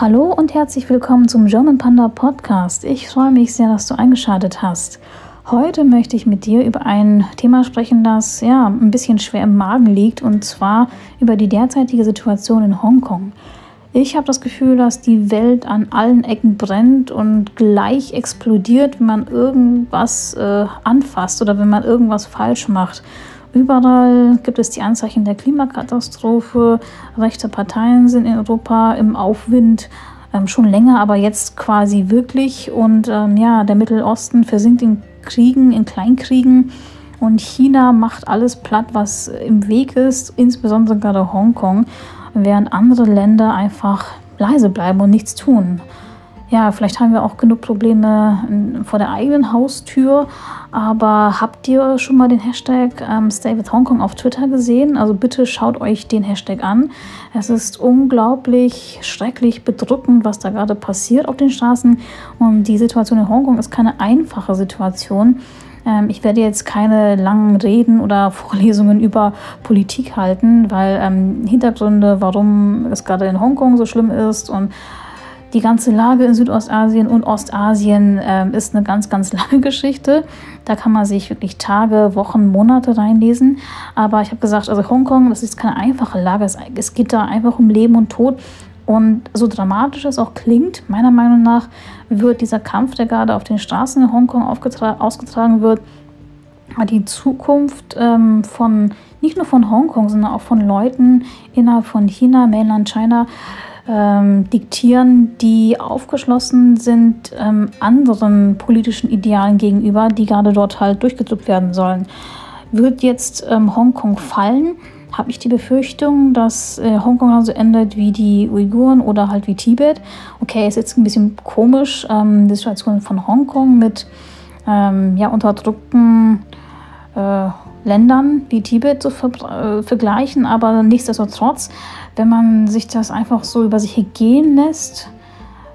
Hallo und herzlich willkommen zum German Panda Podcast. Ich freue mich sehr, dass du eingeschaltet hast. Heute möchte ich mit dir über ein Thema sprechen, das ja ein bisschen schwer im Magen liegt, und zwar über die derzeitige Situation in Hongkong. Ich habe das Gefühl, dass die Welt an allen Ecken brennt und gleich explodiert, wenn man irgendwas äh, anfasst oder wenn man irgendwas falsch macht. Überall gibt es die Anzeichen der Klimakatastrophe. Rechte Parteien sind in Europa im Aufwind. Ähm, schon länger, aber jetzt quasi wirklich. Und ähm, ja, der Mittelosten versinkt in Kriegen, in Kleinkriegen. Und China macht alles platt, was im Weg ist, insbesondere gerade Hongkong, während andere Länder einfach leise bleiben und nichts tun ja, vielleicht haben wir auch genug Probleme vor der eigenen Haustür. Aber habt ihr schon mal den Hashtag ähm, Stay with Hong Kong auf Twitter gesehen? Also bitte schaut euch den Hashtag an. Es ist unglaublich schrecklich bedrückend, was da gerade passiert auf den Straßen. Und die Situation in Hongkong ist keine einfache Situation. Ähm, ich werde jetzt keine langen Reden oder Vorlesungen über Politik halten, weil ähm, Hintergründe, warum es gerade in Hongkong so schlimm ist und die ganze Lage in Südostasien und Ostasien äh, ist eine ganz, ganz lange Geschichte. Da kann man sich wirklich Tage, Wochen, Monate reinlesen. Aber ich habe gesagt, also Hongkong, das ist keine einfache Lage. Es, es geht da einfach um Leben und Tod. Und so dramatisch es auch klingt, meiner Meinung nach wird dieser Kampf, der gerade auf den Straßen in Hongkong ausgetragen wird, die Zukunft ähm, von nicht nur von Hongkong, sondern auch von Leuten innerhalb von China, Mainland China, ähm, diktieren, die aufgeschlossen sind ähm, anderen politischen Idealen gegenüber, die gerade dort halt durchgedrückt werden sollen. Wird jetzt ähm, Hongkong fallen, habe ich die Befürchtung, dass äh, Hongkong so endet wie die Uiguren oder halt wie Tibet. Okay, ist jetzt ein bisschen komisch, ähm, die Situation von Hongkong mit ähm, ja, unterdrückten äh, Ländern wie Tibet zu ver äh, vergleichen, aber nichtsdestotrotz, wenn man sich das einfach so über sich gehen lässt,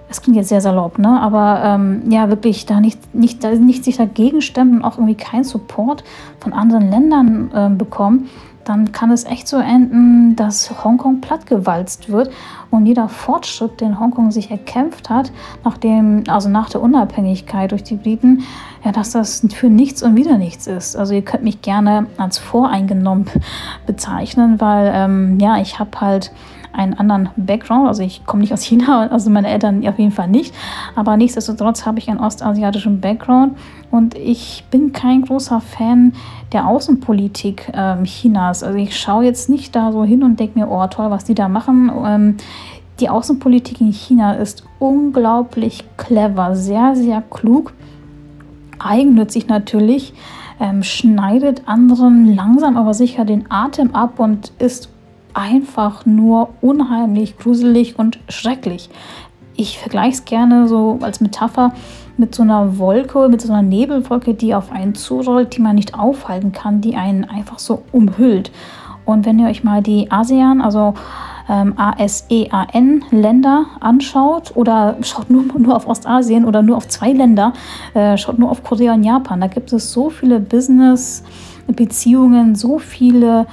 das klingt jetzt sehr salopp, ne? aber ähm, ja, wirklich da nicht, nicht, nicht sich dagegen stemmen und auch irgendwie keinen Support von anderen Ländern äh, bekommen, dann kann es echt so enden, dass Hongkong plattgewalzt wird und jeder Fortschritt, den Hongkong sich erkämpft hat, nachdem, also nach der Unabhängigkeit durch die Briten, ja, dass das für nichts und wieder nichts ist. Also ihr könnt mich gerne als voreingenommen bezeichnen, weil ähm, ja, ich habe halt einen anderen Background. Also ich komme nicht aus China, also meine Eltern auf jeden Fall nicht. Aber nichtsdestotrotz habe ich einen ostasiatischen Background und ich bin kein großer Fan der Außenpolitik ähm, Chinas. Also ich schaue jetzt nicht da so hin und denke mir, oh toll, was die da machen. Ähm, die Außenpolitik in China ist unglaublich clever, sehr, sehr klug, eigennützig natürlich, ähm, schneidet anderen langsam aber sicher den Atem ab und ist einfach nur unheimlich, gruselig und schrecklich. Ich vergleiche es gerne so als Metapher mit so einer Wolke, mit so einer Nebelwolke, die auf einen zurollt, die man nicht aufhalten kann, die einen einfach so umhüllt. Und wenn ihr euch mal die ASEAN, also ähm, ASEAN-Länder anschaut oder schaut nur, nur auf Ostasien oder nur auf zwei Länder, äh, schaut nur auf Korea und Japan, da gibt es so viele Business-Beziehungen, so viele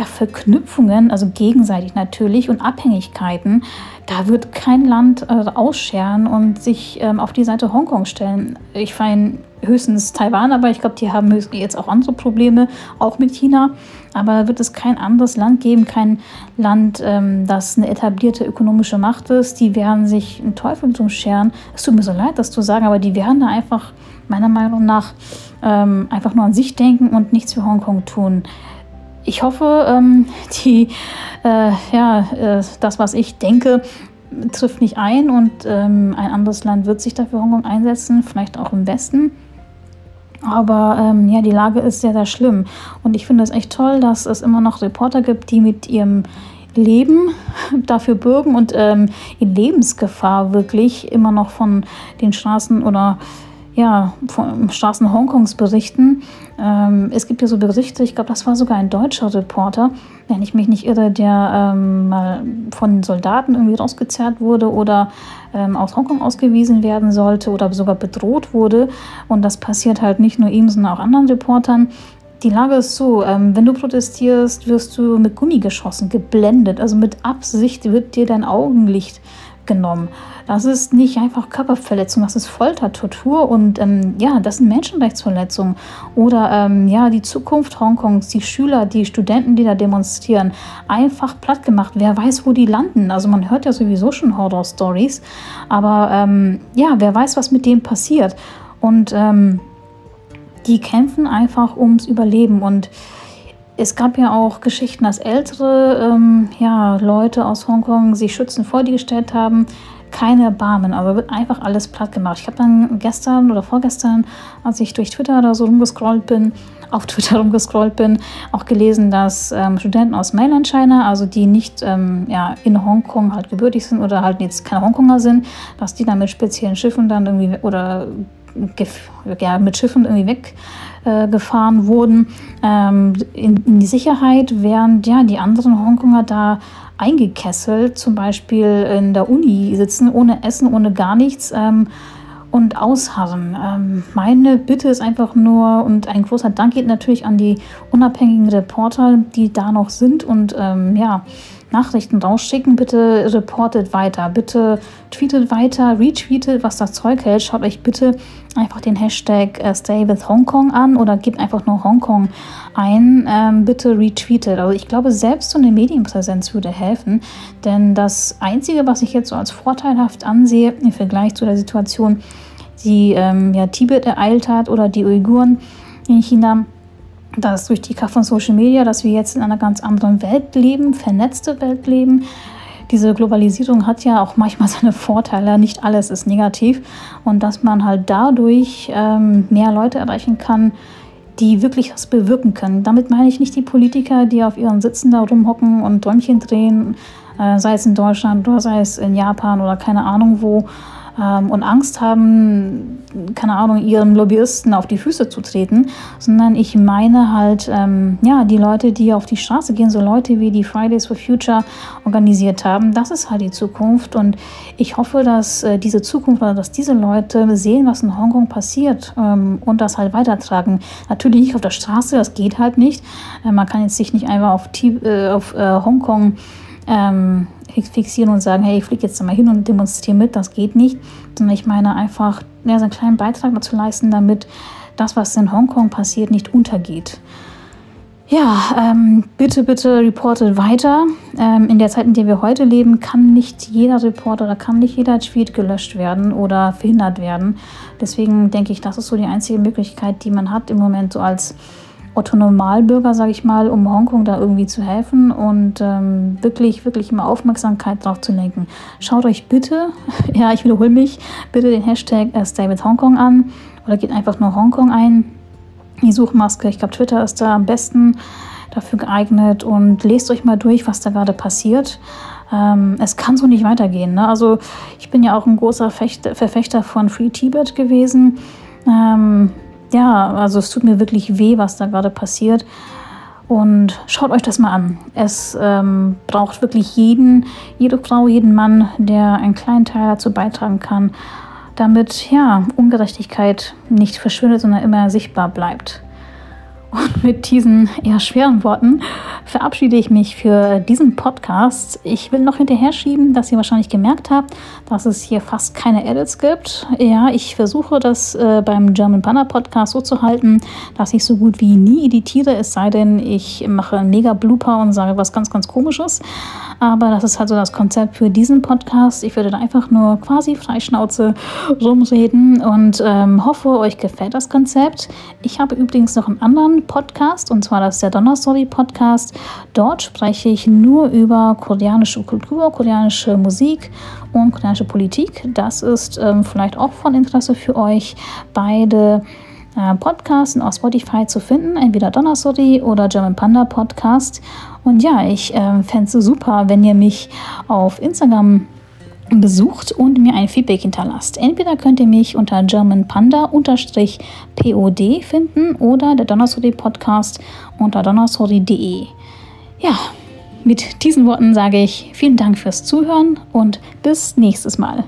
ja, Verknüpfungen, also gegenseitig natürlich und Abhängigkeiten, da wird kein Land äh, ausscheren und sich ähm, auf die Seite Hongkong stellen. Ich meine höchstens Taiwan, aber ich glaube, die haben jetzt auch andere Probleme, auch mit China. Aber wird es kein anderes Land geben, kein Land, ähm, das eine etablierte ökonomische Macht ist. Die werden sich einen Teufel zum scheren. Es tut mir so leid, das zu sagen, aber die werden da einfach meiner Meinung nach ähm, einfach nur an sich denken und nichts für Hongkong tun ich hoffe, ähm, die, äh, ja, äh, das, was ich denke, trifft nicht ein und ähm, ein anderes Land wird sich dafür Hongkong einsetzen, vielleicht auch im Westen. Aber ähm, ja, die Lage ist sehr, sehr schlimm. Und ich finde es echt toll, dass es immer noch Reporter gibt, die mit ihrem Leben dafür bürgen und ähm, in Lebensgefahr wirklich immer noch von den Straßen oder ja, von Straßen Hongkongs berichten. Ähm, es gibt ja so Berichte, ich glaube, das war sogar ein deutscher Reporter, wenn ich mich nicht irre, der ähm, mal von Soldaten irgendwie rausgezerrt wurde oder ähm, aus Hongkong ausgewiesen werden sollte oder sogar bedroht wurde. Und das passiert halt nicht nur ihm, sondern auch anderen Reportern. Die Lage ist so, ähm, wenn du protestierst, wirst du mit Gummigeschossen geblendet. Also mit Absicht wird dir dein Augenlicht abgenommen. Das ist nicht einfach Körperverletzung, das ist Folter, Tortur und ähm, ja, das sind Menschenrechtsverletzungen. Oder ähm, ja, die Zukunft Hongkongs, die Schüler, die Studenten, die da demonstrieren, einfach platt gemacht. Wer weiß, wo die landen. Also man hört ja sowieso schon Horror-Stories, aber ähm, ja, wer weiß, was mit denen passiert. Und ähm, die kämpfen einfach ums Überleben und es gab ja auch Geschichten, dass ältere ähm, ja, Leute aus Hongkong sich Schützen vor die gestellt haben. Keine Erbarmen, aber wird einfach alles platt gemacht. Ich habe dann gestern oder vorgestern, als ich durch Twitter oder so rumgescrollt bin, auf Twitter rumgescrollt bin, auch gelesen, dass ähm, Studenten aus Mainland China, also die nicht ähm, ja, in Hongkong halt gebürtig sind oder halt jetzt keine Hongkonger sind, dass die dann mit speziellen Schiffen dann irgendwie oder ja, mit Schiffen irgendwie weggefahren äh, wurden ähm, in, in, die Sicherheit, während ja die anderen Hongkonger da eingekesselt, zum Beispiel in der Uni sitzen, ohne Essen, ohne gar nichts. Ähm, und ausharren. Ähm, meine Bitte ist einfach nur, und ein großer Dank geht natürlich an die unabhängigen Reporter, die da noch sind und ähm, ja, Nachrichten rausschicken. Bitte reportet weiter, bitte tweetet weiter, retweetet, was das Zeug hält. Schaut euch bitte einfach den Hashtag äh, Stay with Hongkong an oder gebt einfach nur Hongkong ein. Ähm, bitte retweetet. Also ich glaube, selbst so eine Medienpräsenz würde helfen, denn das Einzige, was ich jetzt so als vorteilhaft ansehe im Vergleich zu der Situation, die ähm, ja, Tibet ereilt hat oder die Uiguren in China, dass durch die Kraft von Social Media, dass wir jetzt in einer ganz anderen Welt leben, vernetzte Welt leben. Diese Globalisierung hat ja auch manchmal seine Vorteile, nicht alles ist negativ. Und dass man halt dadurch ähm, mehr Leute erreichen kann, die wirklich was bewirken können. Damit meine ich nicht die Politiker, die auf ihren Sitzen da rumhocken und Däumchen drehen, äh, sei es in Deutschland oder sei es in Japan oder keine Ahnung wo, ähm, und Angst haben, keine Ahnung, ihren Lobbyisten auf die Füße zu treten, sondern ich meine halt, ähm, ja, die Leute, die auf die Straße gehen, so Leute wie die Fridays for Future organisiert haben, das ist halt die Zukunft und ich hoffe, dass äh, diese Zukunft oder dass diese Leute sehen, was in Hongkong passiert ähm, und das halt weitertragen. Natürlich nicht auf der Straße, das geht halt nicht. Äh, man kann jetzt sich nicht einfach auf, äh, auf äh, Hongkong ähm, fixieren und sagen, hey, ich fliege jetzt mal hin und demonstriere mit, das geht nicht, sondern ich meine einfach, ja, so einen kleinen Beitrag dazu leisten, damit das, was in Hongkong passiert, nicht untergeht. Ja, ähm, bitte, bitte reportet weiter. Ähm, in der Zeit, in der wir heute leben, kann nicht jeder Reporter oder kann nicht jeder Tweet gelöscht werden oder verhindert werden. Deswegen denke ich, das ist so die einzige Möglichkeit, die man hat im Moment so als Otto Normalbürger, sage ich mal, um Hongkong da irgendwie zu helfen und ähm, wirklich, wirklich immer Aufmerksamkeit drauf zu lenken. Schaut euch bitte, ja, ich wiederhole mich, bitte den Hashtag äh, Stay with Hongkong an oder geht einfach nur Hongkong ein. Die Suchmaske, ich glaube, Twitter ist da am besten dafür geeignet und lest euch mal durch, was da gerade passiert. Ähm, es kann so nicht weitergehen. Ne? Also ich bin ja auch ein großer Fechter, Verfechter von Free Tibet gewesen. Ähm, ja, also es tut mir wirklich weh, was da gerade passiert. Und schaut euch das mal an. Es ähm, braucht wirklich jeden, jede Frau, jeden Mann, der einen kleinen Teil dazu beitragen kann, damit ja Ungerechtigkeit nicht verschwindet, sondern immer sichtbar bleibt. Und mit diesen eher schweren Worten verabschiede ich mich für diesen Podcast. Ich will noch hinterher schieben, dass ihr wahrscheinlich gemerkt habt, dass es hier fast keine Edits gibt. Ja, ich versuche das äh, beim German Banner Podcast so zu halten, dass ich so gut wie nie editiere, es sei denn, ich mache einen mega Blooper und sage was ganz, ganz komisches. Aber das ist halt so das Konzept für diesen Podcast. Ich würde da einfach nur quasi Freischnauze rumreden und ähm, hoffe, euch gefällt das Konzept. Ich habe übrigens noch einen anderen Podcast und zwar das ist der Donnerstory Podcast. Dort spreche ich nur über koreanische Kultur, koreanische Musik und koreanische Politik. Das ist ähm, vielleicht auch von Interesse für euch. Beide äh, Podcasts auf Spotify zu finden, entweder Donnerstory oder German Panda Podcast. Und ja, ich äh, fände es super, wenn ihr mich auf Instagram besucht und mir ein Feedback hinterlasst. Entweder könnt ihr mich unter germanpanda-pod finden oder der Donnerstory Podcast unter donnerstory.de. Ja, mit diesen Worten sage ich vielen Dank fürs Zuhören und bis nächstes Mal.